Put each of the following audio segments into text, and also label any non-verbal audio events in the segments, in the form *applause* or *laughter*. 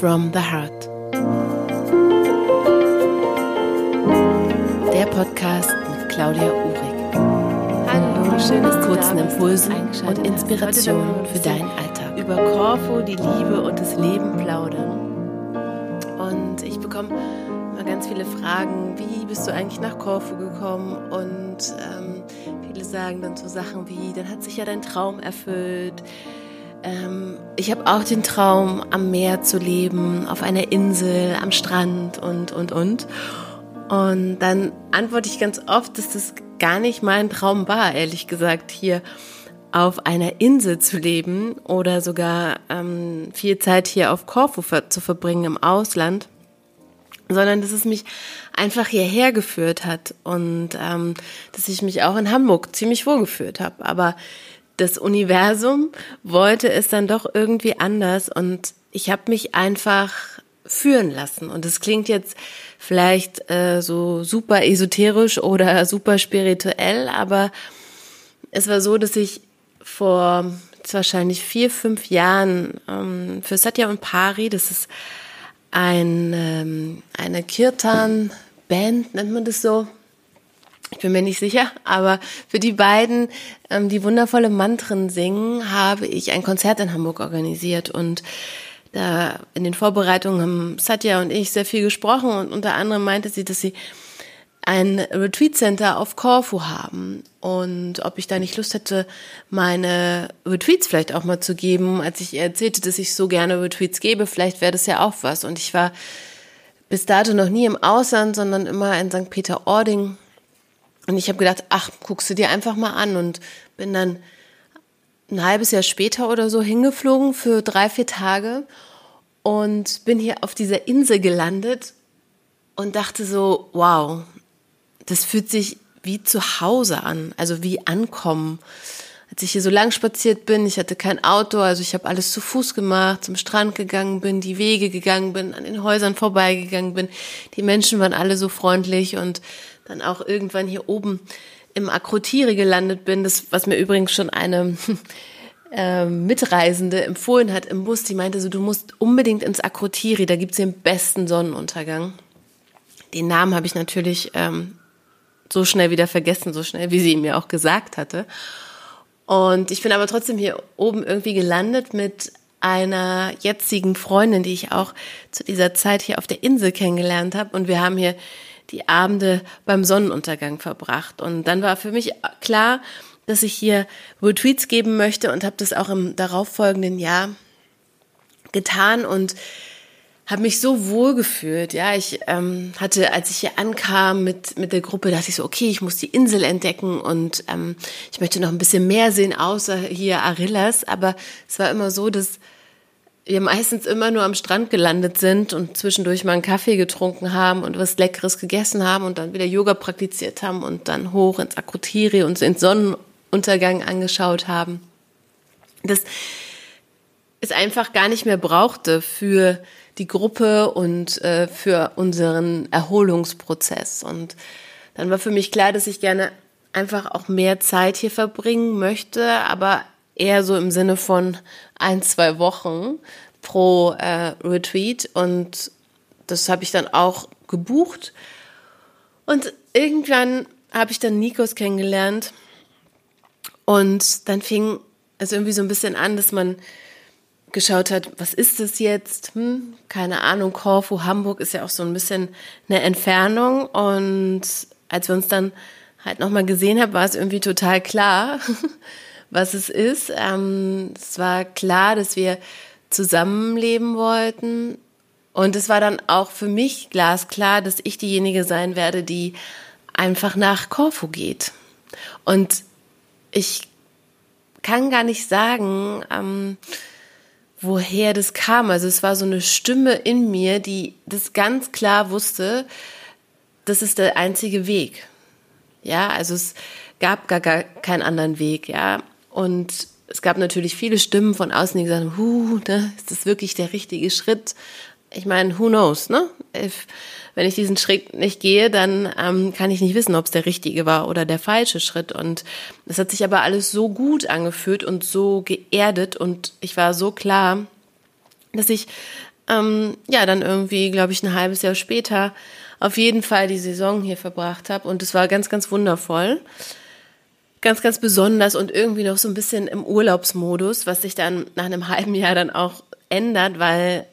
from the Heart. Der Podcast mit Claudia Uhrig. Hallo, schön, dass du kurzen da bist, Impulsen und. Inspirationen für deinen Alltag. Über Korfu, die Liebe und das Leben plaudern. Und ich bekomme mal ganz viele Fragen, wie bist du eigentlich nach Korfu gekommen? Und ähm, viele sagen dann so Sachen wie, dann hat sich ja dein Traum erfüllt. Ähm, ich habe auch den Traum, am Meer zu leben, auf einer Insel, am Strand und, und, und. Und dann antworte ich ganz oft, dass das gar nicht mein Traum war, ehrlich gesagt, hier auf einer Insel zu leben oder sogar ähm, viel Zeit hier auf Korfu ver zu verbringen im Ausland, sondern dass es mich einfach hierher geführt hat und ähm, dass ich mich auch in Hamburg ziemlich wohl gefühlt habe. Aber das Universum wollte es dann doch irgendwie anders und ich habe mich einfach führen lassen. Und es klingt jetzt vielleicht äh, so super esoterisch oder *laughs* super spirituell, aber es war so, dass ich vor jetzt wahrscheinlich vier, fünf Jahren ähm, für Satya und Pari, das ist ein, ähm, eine Kirtan-Band, nennt man das so, ich bin mir nicht sicher, aber für die beiden, ähm, die wundervolle Mantren singen, habe ich ein Konzert in Hamburg organisiert und da in den Vorbereitungen haben Satya und ich sehr viel gesprochen und unter anderem meinte sie, dass sie ein Retreat Center auf Korfu haben und ob ich da nicht Lust hätte, meine Retreats vielleicht auch mal zu geben, als ich ihr erzählte, dass ich so gerne Retreats gebe, vielleicht wäre das ja auch was und ich war bis dato noch nie im Ausland, sondern immer in St. Peter-Ording und ich habe gedacht, ach, guckst du dir einfach mal an und bin dann ein halbes Jahr später oder so hingeflogen für drei, vier Tage und bin hier auf dieser Insel gelandet und dachte so, wow, das fühlt sich wie zu Hause an, also wie ankommen. Als ich hier so lang spaziert bin, ich hatte kein Auto, also ich habe alles zu Fuß gemacht, zum Strand gegangen bin, die Wege gegangen bin, an den Häusern vorbeigegangen bin. Die Menschen waren alle so freundlich und dann auch irgendwann hier oben im Akrotiri gelandet bin, das, was mir übrigens schon eine *laughs* äh, Mitreisende empfohlen hat im Bus, die meinte so, du musst unbedingt ins Akrotiri, da gibt's den besten Sonnenuntergang. Den Namen habe ich natürlich ähm, so schnell wieder vergessen, so schnell, wie sie mir auch gesagt hatte. Und ich bin aber trotzdem hier oben irgendwie gelandet mit einer jetzigen Freundin, die ich auch zu dieser Zeit hier auf der Insel kennengelernt habe. Und wir haben hier die Abende beim Sonnenuntergang verbracht. Und dann war für mich klar, dass ich hier Retweets geben möchte und habe das auch im darauffolgenden Jahr getan und habe mich so wohl gefühlt. Ja, ich ähm, hatte, als ich hier ankam mit mit der Gruppe, dachte ich so, okay, ich muss die Insel entdecken und ähm, ich möchte noch ein bisschen mehr sehen außer hier Arillas. Aber es war immer so, dass wir meistens immer nur am Strand gelandet sind und zwischendurch mal einen Kaffee getrunken haben und was Leckeres gegessen haben und dann wieder Yoga praktiziert haben und dann hoch ins Akrotiri und den Sonnenuntergang angeschaut haben. Das es einfach gar nicht mehr brauchte für die Gruppe und äh, für unseren Erholungsprozess. Und dann war für mich klar, dass ich gerne einfach auch mehr Zeit hier verbringen möchte, aber eher so im Sinne von ein, zwei Wochen pro äh, Retreat. Und das habe ich dann auch gebucht. Und irgendwann habe ich dann Nikos kennengelernt. Und dann fing es irgendwie so ein bisschen an, dass man geschaut hat, was ist das jetzt? Hm, keine Ahnung, Korfu, Hamburg ist ja auch so ein bisschen eine Entfernung. Und als wir uns dann halt nochmal gesehen haben, war es irgendwie total klar, *laughs* was es ist. Ähm, es war klar, dass wir zusammenleben wollten. Und es war dann auch für mich glasklar, dass ich diejenige sein werde, die einfach nach Korfu geht. Und ich kann gar nicht sagen, ähm, woher das kam. Also es war so eine Stimme in mir, die das ganz klar wusste, das ist der einzige Weg. Ja, also es gab gar, gar keinen anderen Weg, ja. Und es gab natürlich viele Stimmen von außen, die gesagt haben, huh, ne, ist das wirklich der richtige Schritt? Ich meine, who knows, ne? If, wenn ich diesen Schritt nicht gehe, dann ähm, kann ich nicht wissen, ob es der richtige war oder der falsche Schritt. Und es hat sich aber alles so gut angefühlt und so geerdet und ich war so klar, dass ich ähm, ja, dann irgendwie, glaube ich, ein halbes Jahr später auf jeden Fall die Saison hier verbracht habe. Und es war ganz, ganz wundervoll. Ganz, ganz besonders und irgendwie noch so ein bisschen im Urlaubsmodus, was sich dann nach einem *laughs* halben Jahr dann auch ändert, weil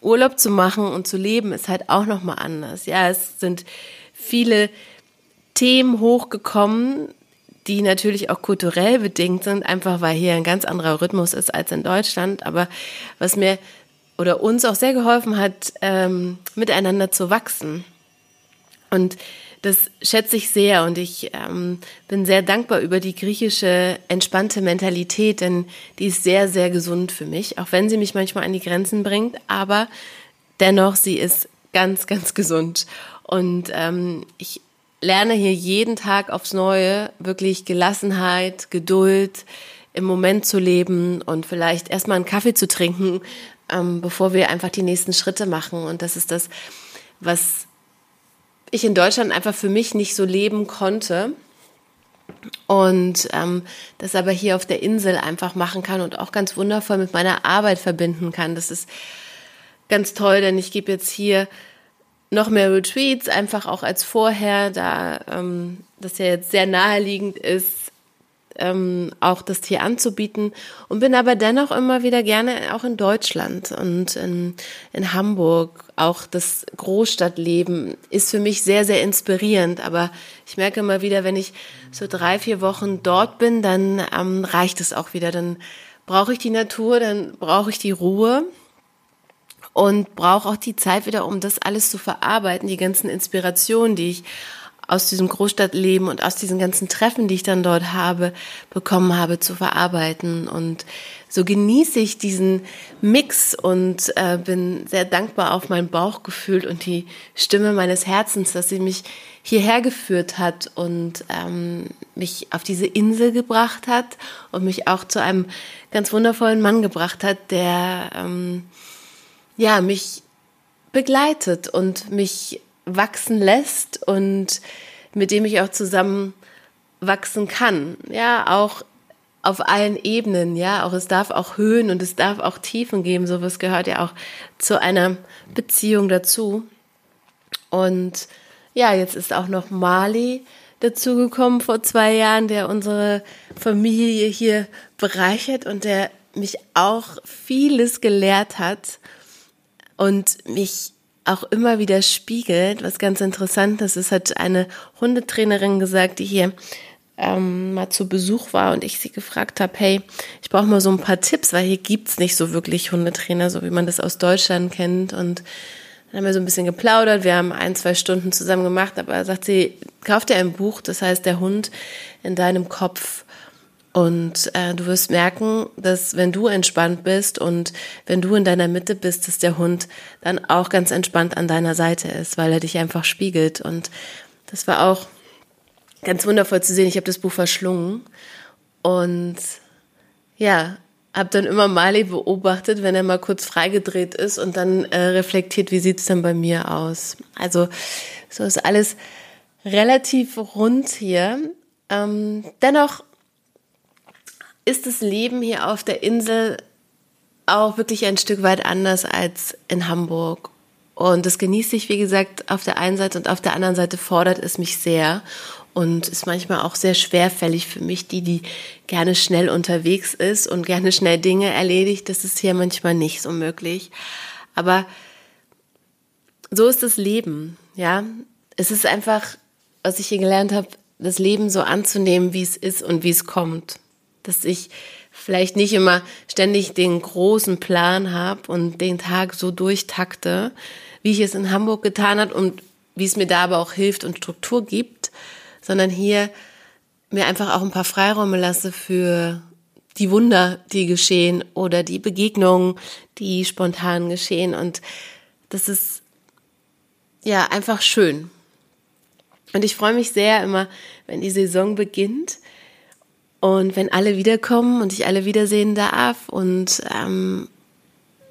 Urlaub zu machen und zu leben ist halt auch nochmal anders. Ja, es sind viele Themen hochgekommen, die natürlich auch kulturell bedingt sind, einfach weil hier ein ganz anderer Rhythmus ist als in Deutschland. Aber was mir oder uns auch sehr geholfen hat, ähm, miteinander zu wachsen. Und das schätze ich sehr und ich ähm, bin sehr dankbar über die griechische entspannte Mentalität, denn die ist sehr, sehr gesund für mich, auch wenn sie mich manchmal an die Grenzen bringt, aber dennoch, sie ist ganz, ganz gesund. Und ähm, ich lerne hier jeden Tag aufs Neue wirklich Gelassenheit, Geduld, im Moment zu leben und vielleicht erstmal einen Kaffee zu trinken, ähm, bevor wir einfach die nächsten Schritte machen. Und das ist das, was ich in Deutschland einfach für mich nicht so leben konnte. Und ähm, das aber hier auf der Insel einfach machen kann und auch ganz wundervoll mit meiner Arbeit verbinden kann. Das ist ganz toll, denn ich gebe jetzt hier noch mehr Retreats, einfach auch als vorher, da ähm, das ja jetzt sehr naheliegend ist, ähm, auch das Tier anzubieten und bin aber dennoch immer wieder gerne auch in Deutschland und in, in Hamburg. Auch das Großstadtleben ist für mich sehr, sehr inspirierend. Aber ich merke immer wieder, wenn ich so drei, vier Wochen dort bin, dann ähm, reicht es auch wieder. Dann brauche ich die Natur, dann brauche ich die Ruhe und brauche auch die Zeit wieder, um das alles zu verarbeiten, die ganzen Inspirationen, die ich aus diesem Großstadtleben und aus diesen ganzen Treffen, die ich dann dort habe, bekommen habe, zu verarbeiten. Und so genieße ich diesen Mix und äh, bin sehr dankbar auf mein Bauchgefühl und die Stimme meines Herzens, dass sie mich hierher geführt hat und ähm, mich auf diese Insel gebracht hat und mich auch zu einem ganz wundervollen Mann gebracht hat, der ähm, ja mich begleitet und mich wachsen lässt und mit dem ich auch zusammen wachsen kann. Ja, auch auf allen Ebenen, ja, auch es darf auch Höhen und es darf auch Tiefen geben. Sowas gehört ja auch zu einer Beziehung dazu. Und ja, jetzt ist auch noch Mali dazugekommen vor zwei Jahren, der unsere Familie hier bereichert und der mich auch vieles gelehrt hat und mich auch immer wieder spiegelt, was ganz interessant ist. Es hat eine Hundetrainerin gesagt, die hier ähm, mal zu Besuch war und ich sie gefragt habe, hey, ich brauche mal so ein paar Tipps, weil hier gibt's nicht so wirklich Hundetrainer, so wie man das aus Deutschland kennt. Und dann haben wir so ein bisschen geplaudert, wir haben ein, zwei Stunden zusammen gemacht, aber sagt sie, kauf dir ein Buch, das heißt der Hund in deinem Kopf. Und äh, du wirst merken, dass wenn du entspannt bist und wenn du in deiner Mitte bist, dass der Hund dann auch ganz entspannt an deiner Seite ist, weil er dich einfach spiegelt. Und das war auch ganz wundervoll zu sehen. Ich habe das Buch verschlungen und ja, habe dann immer Mali beobachtet, wenn er mal kurz freigedreht ist und dann äh, reflektiert, wie sieht's denn bei mir aus. Also so ist alles relativ rund hier. Ähm, dennoch ist das Leben hier auf der Insel auch wirklich ein Stück weit anders als in Hamburg. Und das genieße ich, wie gesagt, auf der einen Seite und auf der anderen Seite fordert es mich sehr und ist manchmal auch sehr schwerfällig für mich, die, die gerne schnell unterwegs ist und gerne schnell Dinge erledigt. Das ist hier manchmal nicht so möglich. Aber so ist das Leben, ja. Es ist einfach, was ich hier gelernt habe, das Leben so anzunehmen, wie es ist und wie es kommt dass ich vielleicht nicht immer ständig den großen Plan habe und den Tag so durchtakte, wie ich es in Hamburg getan habe und wie es mir da aber auch hilft und Struktur gibt, sondern hier mir einfach auch ein paar Freiräume lasse für die Wunder, die geschehen oder die Begegnungen, die spontan geschehen und das ist ja einfach schön. Und ich freue mich sehr immer, wenn die Saison beginnt, und wenn alle wiederkommen und ich alle wiedersehen darf und ähm,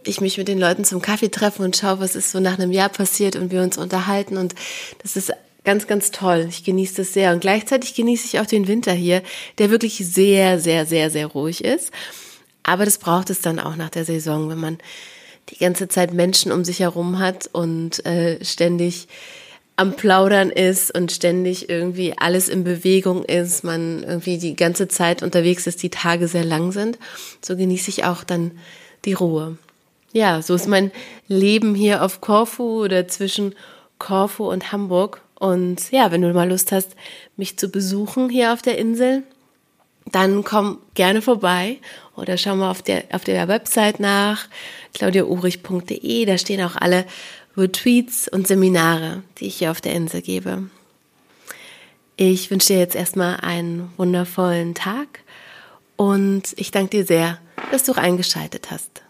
ich mich mit den Leuten zum Kaffee treffe und schaue, was ist so nach einem Jahr passiert und wir uns unterhalten und das ist ganz, ganz toll. Ich genieße das sehr und gleichzeitig genieße ich auch den Winter hier, der wirklich sehr, sehr, sehr, sehr ruhig ist. Aber das braucht es dann auch nach der Saison, wenn man die ganze Zeit Menschen um sich herum hat und äh, ständig am Plaudern ist und ständig irgendwie alles in Bewegung ist, man irgendwie die ganze Zeit unterwegs ist, die Tage sehr lang sind, so genieße ich auch dann die Ruhe. Ja, so ist mein Leben hier auf Korfu oder zwischen Korfu und Hamburg. Und ja, wenn du mal Lust hast, mich zu besuchen hier auf der Insel, dann komm gerne vorbei oder schau mal auf der, auf der Website nach, claudiaurich.de, da stehen auch alle Retreats und Seminare, die ich hier auf der Insel gebe. Ich wünsche dir jetzt erstmal einen wundervollen Tag und ich danke dir sehr, dass du eingeschaltet hast.